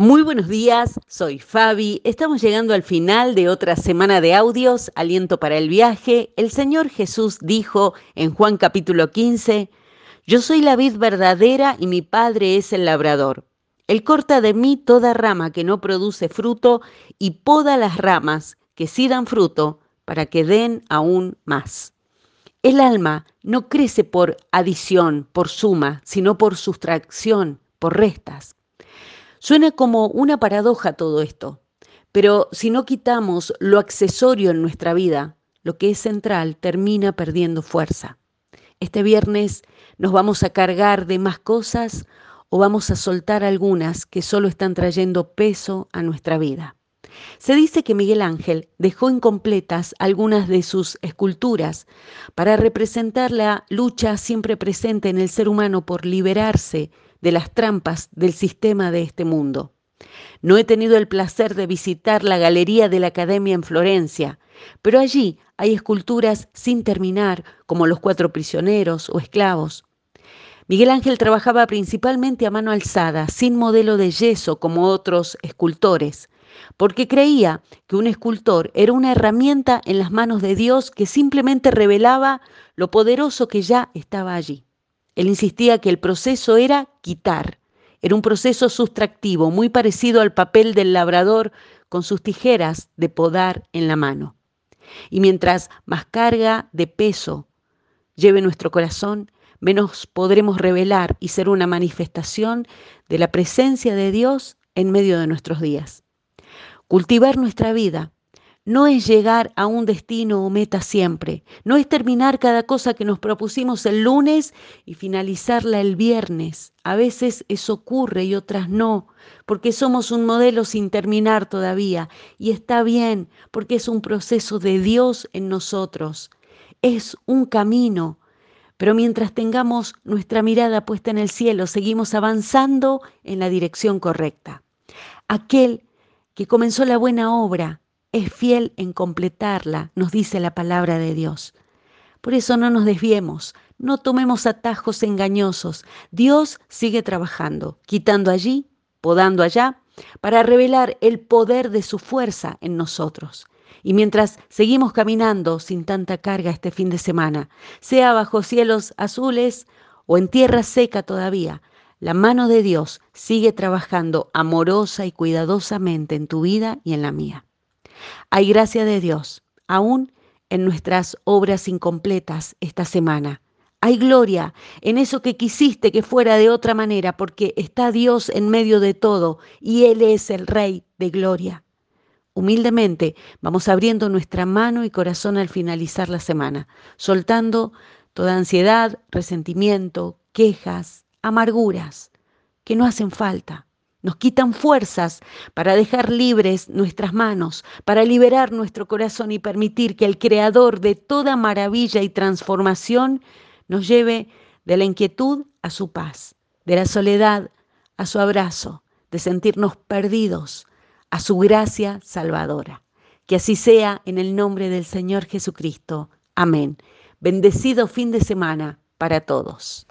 Muy buenos días, soy Fabi. Estamos llegando al final de otra semana de audios, Aliento para el viaje. El Señor Jesús dijo en Juan capítulo 15, Yo soy la vid verdadera y mi Padre es el labrador. Él corta de mí toda rama que no produce fruto y poda las ramas que sí dan fruto para que den aún más. El alma no crece por adición, por suma, sino por sustracción, por restas. Suena como una paradoja todo esto, pero si no quitamos lo accesorio en nuestra vida, lo que es central termina perdiendo fuerza. Este viernes nos vamos a cargar de más cosas o vamos a soltar algunas que solo están trayendo peso a nuestra vida. Se dice que Miguel Ángel dejó incompletas algunas de sus esculturas para representar la lucha siempre presente en el ser humano por liberarse de las trampas del sistema de este mundo. No he tenido el placer de visitar la Galería de la Academia en Florencia, pero allí hay esculturas sin terminar, como los cuatro prisioneros o esclavos. Miguel Ángel trabajaba principalmente a mano alzada, sin modelo de yeso como otros escultores, porque creía que un escultor era una herramienta en las manos de Dios que simplemente revelaba lo poderoso que ya estaba allí. Él insistía que el proceso era quitar, era un proceso sustractivo, muy parecido al papel del labrador con sus tijeras de podar en la mano. Y mientras más carga de peso lleve nuestro corazón, menos podremos revelar y ser una manifestación de la presencia de Dios en medio de nuestros días. Cultivar nuestra vida no es llegar a un destino o meta siempre, no es terminar cada cosa que nos propusimos el lunes y finalizarla el viernes. A veces eso ocurre y otras no, porque somos un modelo sin terminar todavía y está bien, porque es un proceso de Dios en nosotros, es un camino. Pero mientras tengamos nuestra mirada puesta en el cielo, seguimos avanzando en la dirección correcta. Aquel que comenzó la buena obra es fiel en completarla, nos dice la palabra de Dios. Por eso no nos desviemos, no tomemos atajos engañosos. Dios sigue trabajando, quitando allí, podando allá, para revelar el poder de su fuerza en nosotros. Y mientras seguimos caminando sin tanta carga este fin de semana, sea bajo cielos azules o en tierra seca todavía, la mano de Dios sigue trabajando amorosa y cuidadosamente en tu vida y en la mía. Hay gracia de Dios, aún en nuestras obras incompletas esta semana. Hay gloria en eso que quisiste que fuera de otra manera, porque está Dios en medio de todo y Él es el Rey de gloria. Humildemente vamos abriendo nuestra mano y corazón al finalizar la semana, soltando toda ansiedad, resentimiento, quejas, amarguras que no hacen falta nos quitan fuerzas para dejar libres nuestras manos, para liberar nuestro corazón y permitir que el Creador de toda maravilla y transformación nos lleve de la inquietud a su paz, de la soledad a su abrazo, de sentirnos perdidos a su gracia salvadora. Que así sea en el nombre del Señor Jesucristo. Amén. Bendecido fin de semana para todos.